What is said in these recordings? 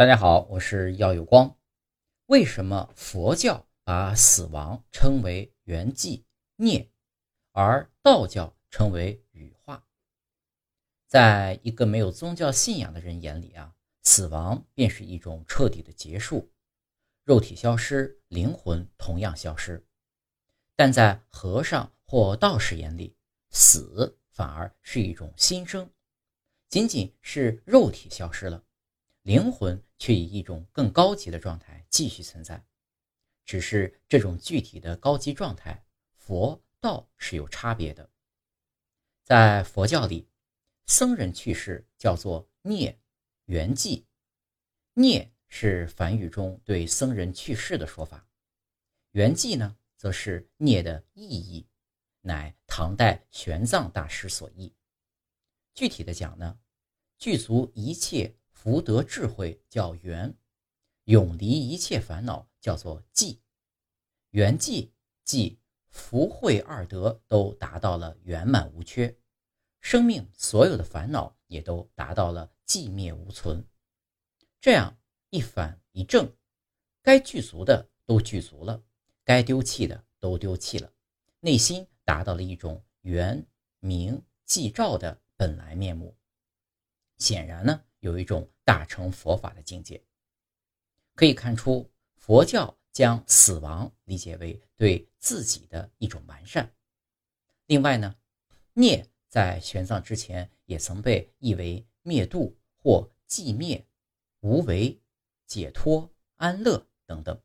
大家好，我是耀有光。为什么佛教把死亡称为圆寂涅，而道教称为羽化？在一个没有宗教信仰的人眼里啊，死亡便是一种彻底的结束，肉体消失，灵魂同样消失。但在和尚或道士眼里，死反而是一种新生，仅仅是肉体消失了。灵魂却以一种更高级的状态继续存在，只是这种具体的高级状态，佛道是有差别的。在佛教里，僧人去世叫做涅圆寂，涅是梵语中对僧人去世的说法，圆寂呢，则是涅的意义，乃唐代玄奘大师所译。具体的讲呢，具足一切。福德智慧叫圆，永离一切烦恼叫做寂。圆寂即福慧二德都达到了圆满无缺，生命所有的烦恼也都达到了寂灭无存。这样一反一正，该具足的都具足了，该丢弃的都丢弃了，内心达到了一种圆明寂照的本来面目。显然呢。有一种大乘佛法的境界，可以看出佛教将死亡理解为对自己的一种完善。另外呢，灭在玄奘之前也曾被译为灭度或寂灭、无为、解脱、安乐等等。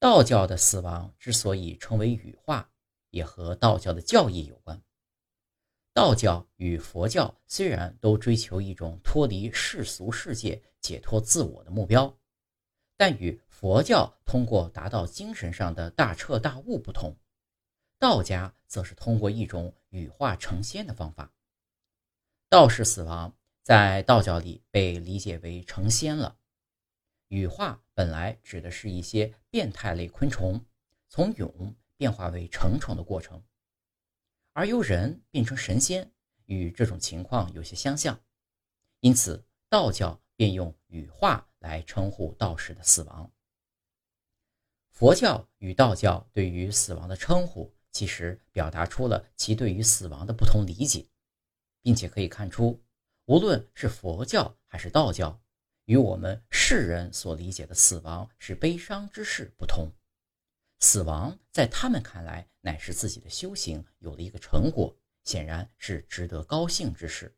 道教的死亡之所以称为羽化，也和道教的教义有关。道教与佛教虽然都追求一种脱离世俗世界、解脱自我的目标，但与佛教通过达到精神上的大彻大悟不同，道家则是通过一种羽化成仙的方法。道士死亡在道教里被理解为成仙了。羽化本来指的是一些变态类昆虫从蛹变化为成虫的过程。而由人变成神仙，与这种情况有些相像，因此道教便用羽化来称呼道士的死亡。佛教与道教对于死亡的称呼，其实表达出了其对于死亡的不同理解，并且可以看出，无论是佛教还是道教，与我们世人所理解的死亡是悲伤之事不同。死亡在他们看来乃是自己的修行有了一个成果，显然是值得高兴之事。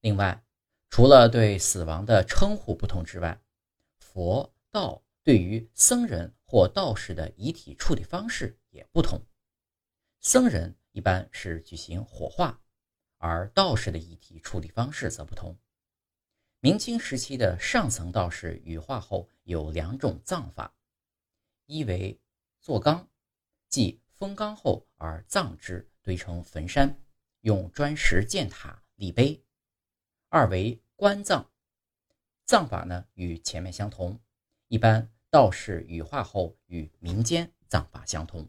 另外，除了对死亡的称呼不同之外，佛道对于僧人或道士的遗体处理方式也不同。僧人一般是举行火化，而道士的遗体处理方式则不同。明清时期的上层道士羽化后有两种葬法。一为坐缸，即封缸后而葬之，堆成坟山，用砖石建塔立碑；二为棺葬，葬法呢与前面相同，一般道士羽化后与民间葬法相同。